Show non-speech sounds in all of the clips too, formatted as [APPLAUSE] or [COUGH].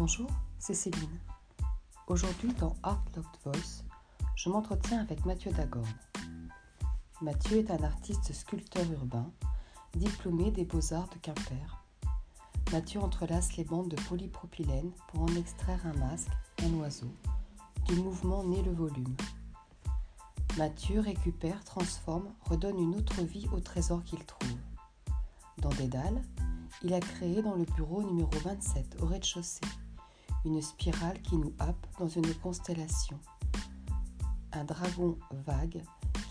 Bonjour, c'est Céline. Aujourd'hui, dans Art Locked Voice, je m'entretiens avec Mathieu Dagorn. Mathieu est un artiste sculpteur urbain, diplômé des Beaux-Arts de Quimper. Mathieu entrelace les bandes de polypropylène pour en extraire un masque, un oiseau, du mouvement né le volume. Mathieu récupère, transforme, redonne une autre vie au trésor qu'il trouve. Dans Dédale, il a créé dans le bureau numéro 27 au rez-de-chaussée une spirale qui nous happe dans une constellation. Un dragon vague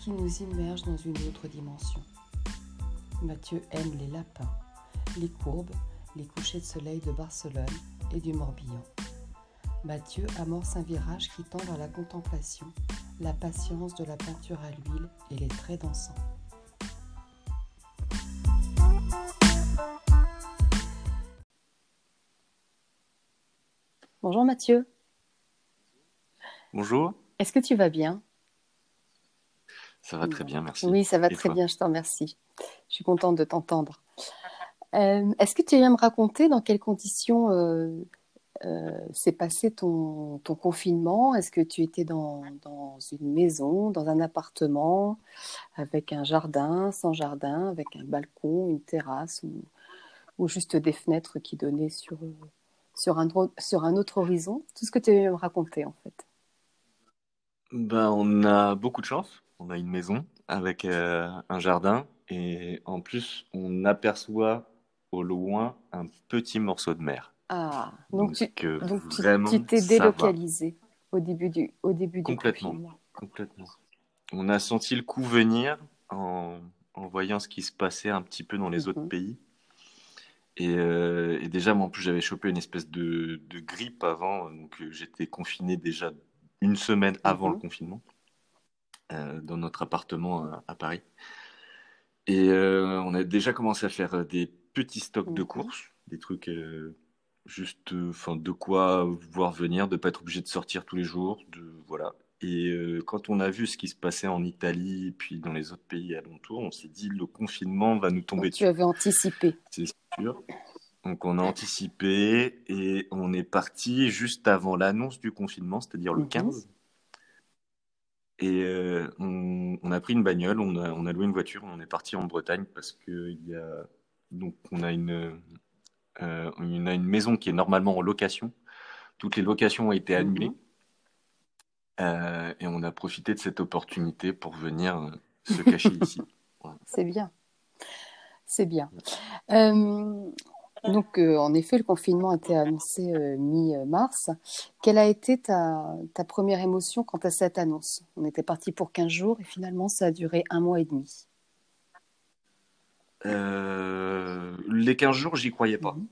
qui nous immerge dans une autre dimension. Mathieu aime les lapins, les courbes, les couchers de soleil de Barcelone et du Morbihan. Mathieu amorce un virage qui tend vers la contemplation, la patience de la peinture à l'huile et les traits dansants. Bonjour Mathieu. Bonjour. Est-ce que tu vas bien? Ça va très bien, merci. Oui, ça va très bien, je te remercie. Je suis contente de t'entendre. Euh, est-ce que tu viens me raconter dans quelles conditions euh, euh, s'est passé ton, ton confinement? Est-ce que tu étais dans, dans, une maison, dans un appartement, avec un jardin, sans jardin, avec un balcon, une terrasse ou, ou juste des fenêtres qui donnaient sur, sur, un, sur un autre horizon Tout ce que tu viens me raconter en fait. Ben, on a beaucoup de chance. On a une maison avec un jardin et en plus on aperçoit au loin un petit morceau de mer. Ah, donc, tu, donc tu t'es délocalisé au début du, au début complètement, du Complètement. On a senti le coup venir en, en, voyant ce qui se passait un petit peu dans les autres mhm. pays. Et, euh, et, déjà, moi, en plus, j'avais chopé une espèce de, de grippe avant, donc euh, j'étais confiné déjà une semaine avant le mhm. confinement euh, dans notre appartement à, à Paris. Et euh, on a déjà commencé à faire des petits stocks de courses, des trucs juste enfin de quoi voir venir de pas être obligé de sortir tous les jours de voilà et euh, quand on a vu ce qui se passait en Italie et puis dans les autres pays alentours on s'est dit le confinement va nous tomber Donc, dessus tu avais anticipé c'est sûr donc on a anticipé et on est parti juste avant l'annonce du confinement c'est-à-dire le 15 mhm. et euh, on, on, a pris une bagnole on a, on a loué une voiture on est parti en Bretagne parce que il y a donc on a une euh, on a une maison qui est normalement en location. Toutes les locations ont été annulées. Mhm. Euh, et on a profité de cette opportunité pour venir euh, se cacher [LAUGHS] ici. C'est bien. C'est bien. donc, en effet, le confinement a été annoncé mi-mars. Quelle a été ta, ta, première émotion quant à cette annonce? On était parti pour 15 jours et finalement, ça a duré un mois et demi. Euh, les 15 jours, j'y croyais pas. Mhm.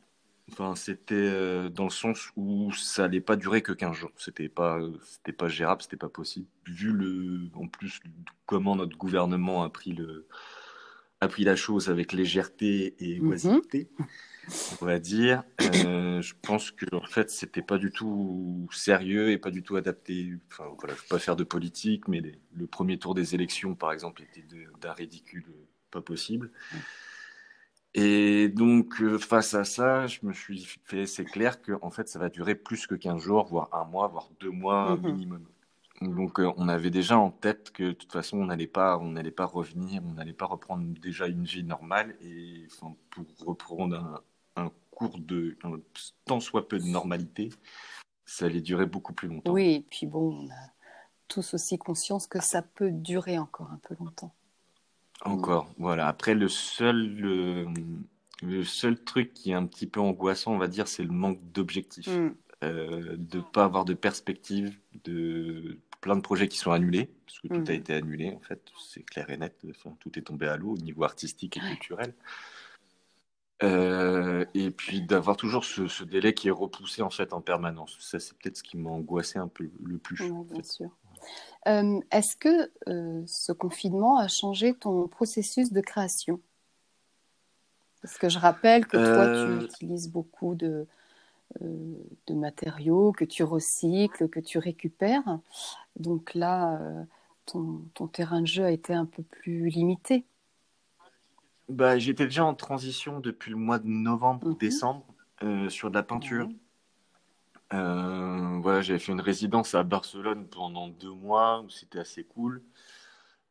Enfin, c'était euh, dans le sens où ça allait pas durer que 15 jours. C'était pas, c'était pas gérable, c'était pas possible. Vu le, en plus, comment notre gouvernement a pris le, a pris la chose avec légèreté et mhm. oisiveté, on va dire. Euh, je pense que en fait, c'était pas du tout sérieux et pas du tout adapté. Enfin, voilà, je veux pas faire de politique, mais le premier tour des élections, par exemple, était d'un ridicule pas possible. Et donc, euh, face à ça, je me suis fait, c'est clair que en fait, ça va durer plus que 15 jours, voire un mois, voire deux mois mhm. minimum. Donc, euh, on avait déjà en tête que de toute façon, on n'allait pas, on n'allait pas revenir, on n'allait pas reprendre déjà une vie normale. Et enfin, pour reprendre un, un cours de un, tant soit peu de normalité, ça allait durer beaucoup plus longtemps. Oui, et puis bon, on a tous aussi conscience que ça peut durer encore un peu longtemps. Encore, voilà. Après, le seul, le, le, seul truc qui est un petit peu angoissant, on va dire, c'est le manque d'objectifs. Mm. Euh, de ne pas avoir de perspective, de plein de projets qui sont annulés, parce que tout a mm. été annulé, en fait, c'est clair et net. Enfin, tout est tombé à l'eau au niveau artistique et culturel. Euh, et puis d'avoir toujours ce, ce, délai qui est repoussé en fait en permanence. Ça, c'est peut-être ce qui m'a angoissé un peu le plus. bien sûr. Euh, est-ce que euh, ce confinement a changé ton processus de création? Parce que je rappelle que toi, tu euh. utilises beaucoup de, de matériaux, que tu recycles, que tu récupères. Donc là, ton, ton, terrain de jeu a été un peu plus limité. Bah, J'étais déjà en transition depuis le mois de novembre, mhm. décembre, sur de la peinture. Euh, voilà, j'avais fait une résidence à Barcelone pendant deux mois où c'était assez cool.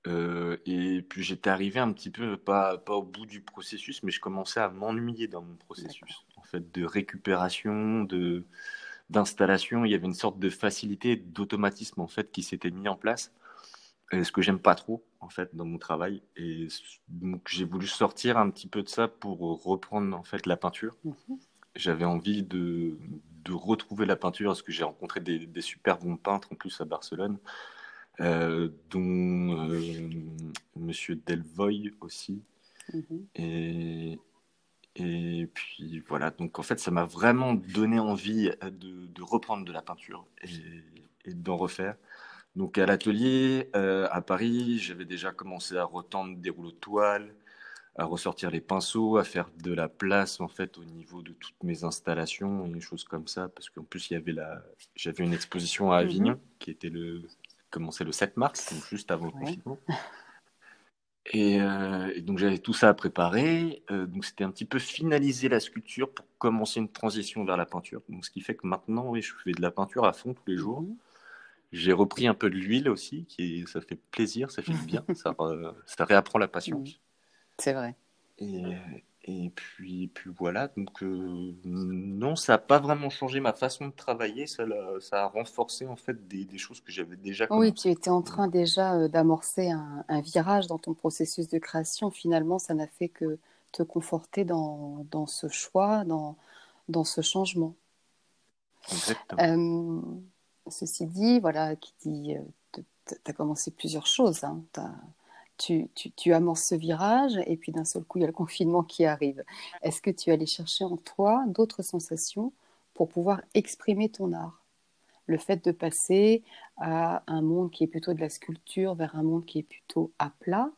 Euh, et puis j'étais arrivé un petit peu, pas, pas au bout du processus, mais je commençais à m'ennuyer dans mon processus, en fait, de récupération, de d'installation. Il y avait une sorte de facilité, d'automatisme en fait qui s'était mis en place. Et ce que j'aime pas trop en fait dans mon travail. Et donc j'ai voulu sortir un petit peu de ça pour reprendre en fait la peinture. Mhm. J'avais envie de, de, retrouver la peinture parce que j'ai rencontré des, des, super bons peintres en plus à Barcelone, dont euh, Monsieur Delvoye aussi. Mhm. Et, et puis voilà, donc en fait, ça m'a vraiment donné envie de, de, reprendre de la peinture et, et d'en refaire. Donc à l'atelier euh, à Paris, j'avais déjà commencé à retendre des rouleaux de toile, à ressortir les pinceaux, à faire de la place en fait au niveau de toutes mes installations et des choses comme ça, parce qu'en plus il y avait la, j'avais une exposition à Avignon mhm. qui était le, commençait le 7 mars, donc juste avant le confinement. Euh, et, donc j'avais tout ça à préparer. Euh, donc c'était un petit peu finaliser la sculpture pour commencer une transition vers la peinture. Donc ce qui fait que maintenant, oui, je fais de la peinture à fond tous les jours. Mhm. J'ai repris un peu de l'huile aussi, qui ça fait plaisir, ça fait bien, [LAUGHS] ça, ça réapprend la patience. C'est vrai. Et, et puis, puis voilà, donc euh, non, ça n'a pas vraiment changé ma façon de travailler, ça, a, ça a renforcé en fait des, des choses que j'avais déjà Oui, tu étais en train déjà euh, d'amorcer un, un, virage dans ton processus de création. Finalement, ça n'a fait que te conforter dans, dans ce choix, dans, dans ce changement. Exactement. Euh, ceci dit, voilà, qui dit, tu as commencé plusieurs choses. Hein, tu, tu, amorces ce virage et puis d'un seul coup, il y a le confinement qui arrive. Est-ce que tu allais chercher en toi d'autres sensations pour pouvoir exprimer ton art? Le fait de passer à un monde qui est plutôt de la sculpture vers un monde qui est plutôt à plat,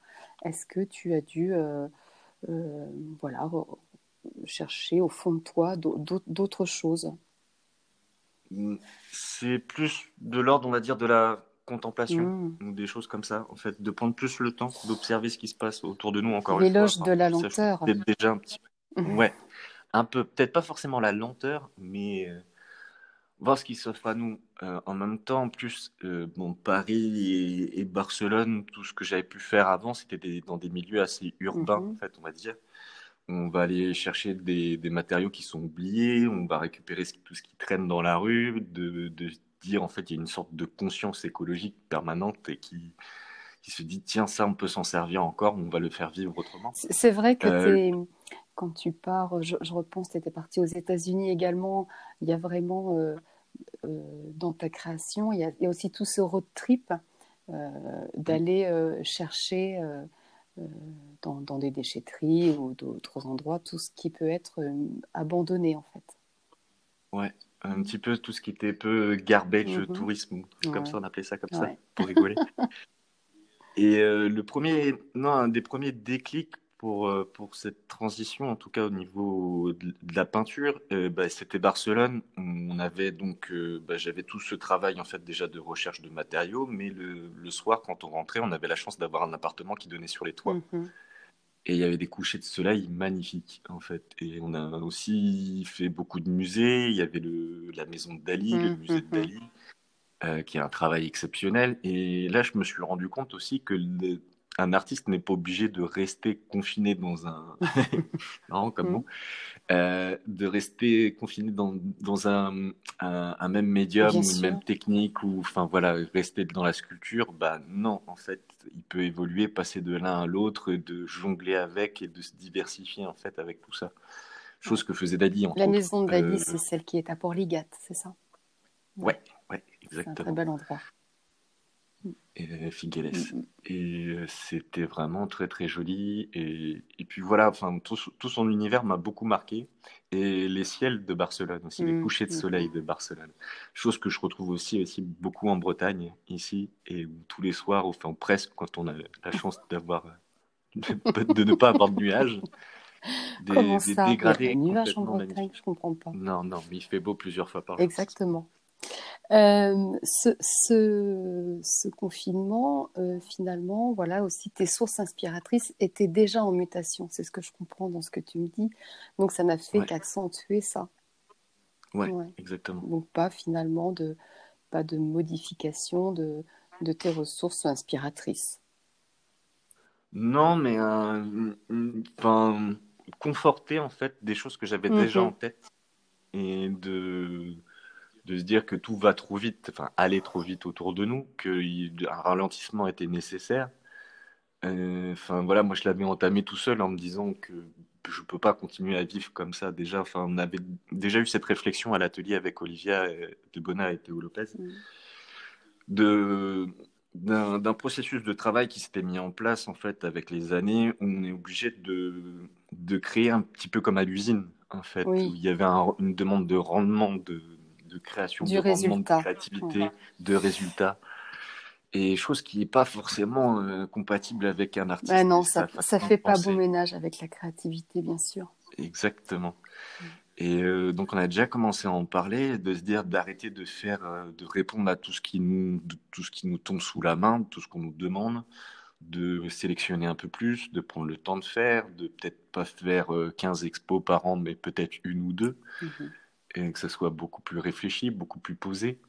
est-ce que tu as dû euh, euh, voilà, chercher au fond de toi d'autres choses? C'est plus de l'ordre, on va dire, de la contemplation mmh. ou des choses comme ça, en fait, de prendre plus le temps d'observer ce qui se passe autour de nous encore L'éloge de la lenteur. Peut-être déjà un petit peu. Mmh. Ouais, un peu, peut-être pas forcément la lenteur, mais euh, voir ce qui s'offre à nous. Euh, en même temps, en plus, euh, bon, Paris et, Barcelone, tout ce que j'avais pu faire avant, c'était dans des milieux assez urbains, mmh. en fait, on va dire. On va aller chercher des, des, matériaux qui sont oubliés, on va récupérer tout ce qui traîne dans la rue, de, de dire en fait il y a une sorte de conscience écologique permanente et qui, qui se dit tiens ça on peut s'en servir encore, on va le faire vivre autrement. C'est vrai que euh, quand tu pars, je, repense, tu étais parti aux États-Unis également, il y a vraiment euh, euh, dans ta création, il y, a, il y, a, aussi tout ce road trip d'aller chercher dans, dans, des déchetteries ou d'autres endroits tout ce qui peut être abandonné en fait. Ouais, un petit peu tout ce qui était peu garbage mm tourisme, comme ça on appelait ça comme ça, [LAUGHS] pour rigoler. Et euh, le premier, non, un des premiers déclics pour, euh, pour cette transition, en tout cas au niveau de, la peinture, euh, bah, c'était Barcelone. On avait donc, bah, j'avais tout ce travail en fait déjà de recherche de matériaux, mais le, le soir quand on rentrait, on avait la chance d'avoir un appartement qui donnait sur les toits. Mhm. Et il y avait des couchers de soleil magnifiques, en fait. Et on a aussi fait beaucoup de musées. Il y avait le, la maison de Dali, le mmh, musée de mmh, mmh. Dali, euh, qui est un travail exceptionnel. Et là, je me suis rendu compte aussi que un artiste n'est pas obligé de rester confiné dans un [LAUGHS] marrant comme mot, euh, de rester confiné dans, dans un, un, même médium une même technique ou enfin voilà rester dans la sculpture bah non en fait il peut évoluer passer de l'un à l'autre de jongler avec et de se diversifier en fait avec tout ça. Chose que faisait Dali la maison de Dali euh, c'est celle qui est à Port-Ligat c'est ça? Ouais ouais exactement c'est un très bel endroit Figueres. Mm, mm. Et euh, c'était vraiment très très joli. Et, et puis voilà, enfin, tout, tout son univers m'a beaucoup marqué. Et les ciels de Barcelone aussi, les mm, couchers de soleil de Barcelone. Chose que je retrouve aussi, aussi beaucoup en Bretagne, ici, et tous les soirs, enfin presque, quand on a la chance d'avoir [LAUGHS] de, ne pas avoir de nuages. [LAUGHS] Des, Comment ça? des dégradés. nuages en Bretagne, je comprends pas. Non, non, mais il fait beau plusieurs fois par jour. Exactement. Euh, ce, ce, confinement, euh, finalement, voilà aussi tes sources inspiratrices étaient déjà en mutation. C'est ce que je comprends dans ce que tu me dis. Donc ça n'a fait qu'accentuer ça. Ouais, exactement. Donc pas finalement de, pas de modification de, de tes ressources inspiratrices. Non, mais enfin, conforter en fait des choses que j'avais déjà en tête et de, de se dire que tout va trop vite, enfin aller trop vite autour de nous, qu'un ralentissement était nécessaire. Euh, enfin voilà, moi je l'avais entamé tout seul en me disant que je peux pas continuer à vivre comme ça. Déjà, enfin on avait déjà eu cette réflexion à l'atelier avec Olivia de Bona et Théo Lopez mm. de d'un processus de travail qui s'était mis en place en fait avec les années. On est obligé de, de créer un petit peu comme à l'usine en fait, où il y avait une demande de rendement, de, de création, de rendement, de créativité, de résultats. Et chose qui n'est pas forcément euh, compatible avec un artiste. non, ça ne fait pas bon ménage avec la créativité, bien sûr. Exactement. Et euh, donc on a déjà commencé à en parler, de se dire d'arrêter de faire, euh, de répondre à tout ce qui nous, tout ce qui nous tombe sous la main, tout ce qu'on nous demande, de sélectionner un peu plus, de prendre le temps de faire, de peut-être pas faire 15 expos par an, mais peut-être une ou deux, mm-hmm. Et que ça soit beaucoup plus réfléchi, beaucoup plus posé.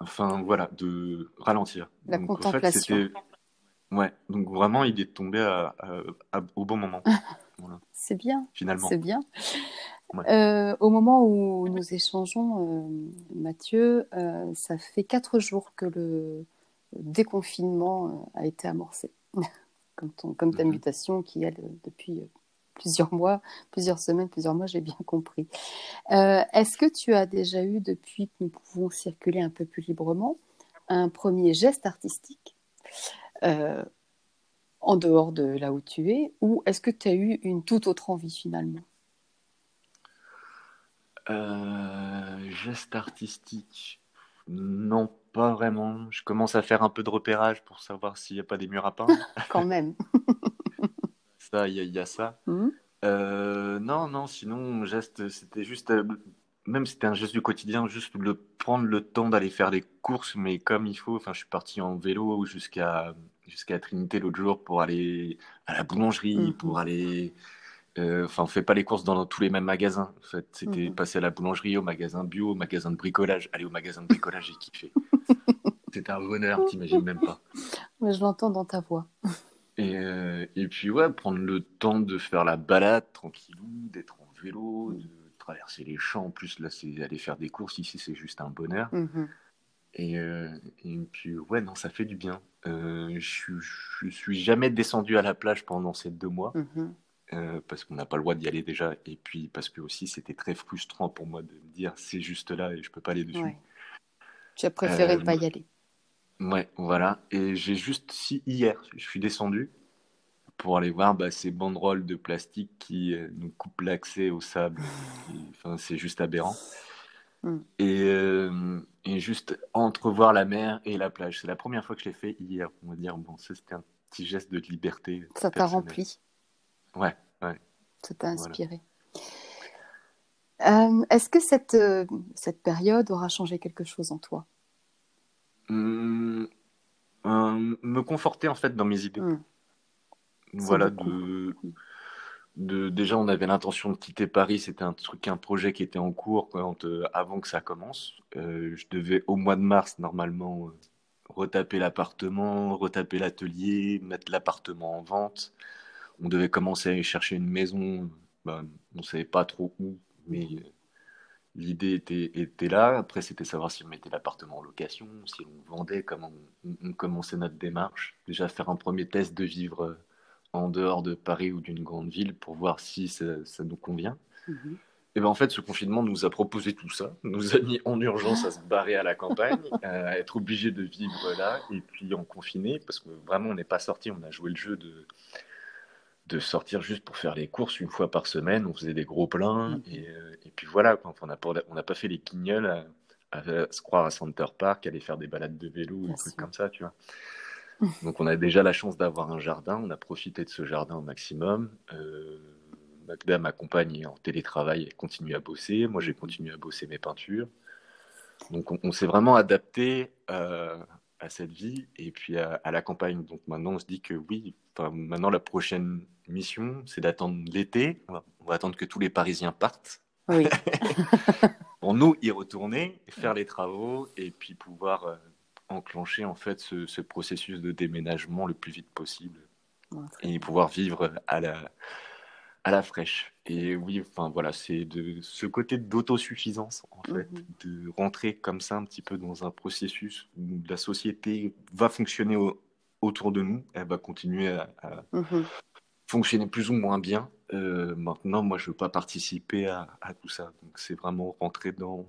Enfin, voilà, de ralentir. La contemplation. ouais, donc vraiment, il est tombé au bon moment. [LAUGHS] C'est bien. Finalement. C'est bien. Euh, au moment où nous échangeons, euh, Mathieu, euh, ça fait quatre jours que le déconfinement a été amorcé, [LAUGHS] comme, comme ta mhm. mutation qui, est depuis plusieurs mois, plusieurs semaines, plusieurs mois, j'ai bien [LAUGHS] compris. Euh, est-ce que tu as déjà eu, depuis que nous pouvons circuler un peu plus librement, un premier geste artistique euh, en dehors de là où tu es, ou est-ce que tu as eu une toute autre envie finalement? Euh, Geste artistique Non, pas vraiment. Je commence à faire un peu de repérage pour savoir s'il n'y a pas des murs à peindre. [LAUGHS] Quand même. [LAUGHS] ça, il y, a ça. Hmm. Euh, non, non, sinon, geste, c'était juste, euh, même c'était un geste du quotidien, juste le prendre le temps d'aller faire les courses, mais comme il faut. Enfin, je suis parti en vélo jusqu'à jusqu'à Trinité l'autre jour pour aller à la boulangerie, hmm. pour aller. Euh, enfin, on fait pas les courses dans, tous les mêmes magasins. En fait, c'était hmm. passer à la boulangerie, au magasin bio, au magasin de bricolage. Aller au magasin de bricolage, j'ai kiffé. [LAUGHS] C'était un bonheur, t'imagines même pas. Mais je l'entends dans ta voix. Et, euh, et, puis, ouais, prendre le temps de faire la balade tranquillou, d'être en vélo, de traverser les champs. En plus, là, c'est aller faire des courses. Ici, c'est juste un bonheur. Mhm. Et, euh, et, puis, ouais, non, ça fait du bien. Euh, je, je suis jamais descendu à la plage pendant ces deux mois. Mhm. parce qu'on n'a pas le droit d'y aller déjà, et puis parce que aussi c'était très frustrant pour moi de me dire c'est juste là et je peux pas aller dessus. Tu as préféré ne pas y aller. Ouais, voilà. Et j'ai juste, si hier, je suis descendu pour aller voir bah, ces banderoles de plastique qui euh, nous coupent l'accès au sable. Enfin, c'est juste aberrant. Hmm. Et, euh, et, juste entrevoir la mer et la plage. C'est la première fois que je l'ai fait hier. On va dire, bon, ça c'était un petit geste de liberté. Ça t'a rempli. Ouais, ouais. Ça t'a inspiré. Euh, est-ce que cette, cette période aura changé quelque chose en toi? Hum, me conforter en fait dans mes idées. Hum. Voilà, de, de, déjà on avait l'intention de quitter Paris, c'était un truc, un projet qui était en cours quand, euh, avant que ça commence. Euh, je devais au mois de mars normalement euh, retaper l'appartement, retaper l'atelier, mettre l'appartement en vente. On devait commencer à aller chercher une maison, ben, on ne savait pas trop où, mais L'idée était, était, là. Après, c'était savoir si on mettait l'appartement en location, si on vendait, comment on, commençait notre démarche. Déjà, faire un premier test de vivre euh, en dehors de Paris ou d'une grande ville pour voir si ça, nous convient. Mhm. Et ben en fait, ce confinement nous a proposé tout ça, nous a mis en urgence à se barrer à la campagne, [LAUGHS] à être obligé de vivre là, et puis en confiné, parce que vraiment on n'est pas sorti, on a joué le jeu de de sortir juste pour faire les courses une fois par semaine. On faisait des gros pleins. Mm. Euh, et, puis voilà, on n'a pas, fait les guignols à, se croire à Center Park, aller faire des balades de vélo, des trucs comme ça, tu vois. [LAUGHS] Donc on a déjà la chance d'avoir un jardin. On a profité de ce jardin au maximum. Euh, Magda, ma compagne, est en télétravail, elle continue à bosser. Moi, j'ai continué à bosser mes peintures. Donc on, s'est vraiment adapté euh, à cette vie et puis à, la campagne. Donc maintenant, on se dit que oui, maintenant la prochaine mission, c'est d'attendre l'été. On, va attendre que tous les Parisiens partent Oui. [LAUGHS] pour nous y retourner, faire les travaux et puis pouvoir euh, enclencher en fait ce, ce, processus de déménagement le plus vite possible et pouvoir vivre à la à la fraîche. Et oui, enfin voilà, c'est de ce côté d'autosuffisance en fait, mhm. de rentrer comme ça un petit peu dans un processus où la société va fonctionner autour de nous, elle va continuer à, mhm. fonctionner plus ou moins bien. Euh, maintenant, moi, je veux pas participer à, tout ça. Donc, c'est vraiment rentrer dans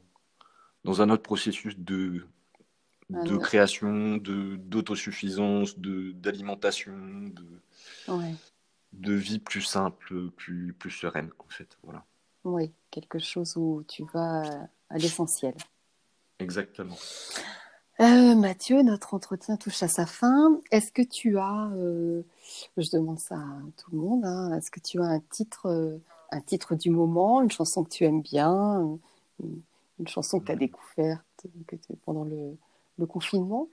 dans un autre processus de de création, de d'autosuffisance, de d'alimentation, de ouais de vie plus simple, plus, plus sereine, en fait. Voilà. Oui, quelque chose où tu vas à l'essentiel. Exactement. Euh, Mathieu, notre entretien touche à sa fin. Est-ce que tu as, euh, je demande ça à tout le monde, hein, est-ce que tu as un titre, euh, un titre du moment, une chanson que tu aimes bien, une, chanson que tu as découverte que pendant le, le confinement?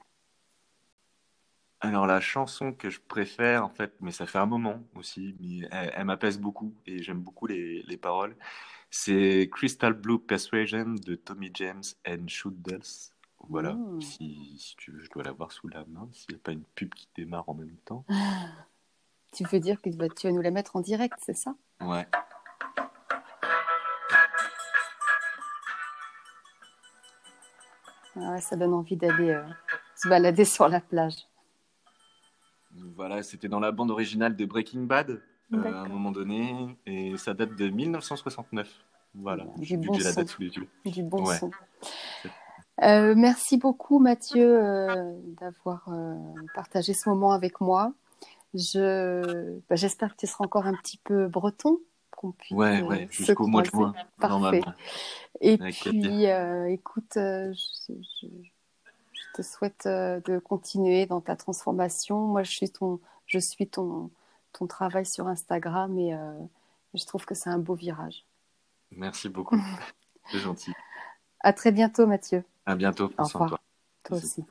Alors la chanson que je préfère, en fait, mais ça fait un moment aussi, mais elle, m'apaise beaucoup et j'aime beaucoup les, les paroles, c'est Crystal Blue Persuasion de Tommy James and Shoot Dells. Voilà, mmh. si, si, tu veux, je dois l'avoir sous la main, s'il n'y a pas une pub qui démarre en même temps. Tu veux dire que tu vas nous la mettre en direct, c'est ça? Ouais. Ah ouais, ça donne envie d'aller euh, se balader sur la plage. Voilà, c'était dans la bande originale de Breaking Bad euh, à un moment donné, et ça date de 1969. Voilà, du bon la date sous les yeux. Du bon son. Euh, merci beaucoup Mathieu euh, d'avoir partagé ce moment avec moi. Je, bah, j'espère que tu seras encore un petit peu breton. Qu'on puisse, ouais, ouais, jusqu'au mois de juin. Parfait. Et puis, écoute, je, te souhaite euh, de continuer dans ta transformation. Moi, je suis ton, je suis ton, ton travail sur Instagram et euh, je trouve que c'est un beau virage. Merci beaucoup. [LAUGHS] c'est gentil. À très bientôt, Mathieu. À bientôt. Au revoir. Toi aussi.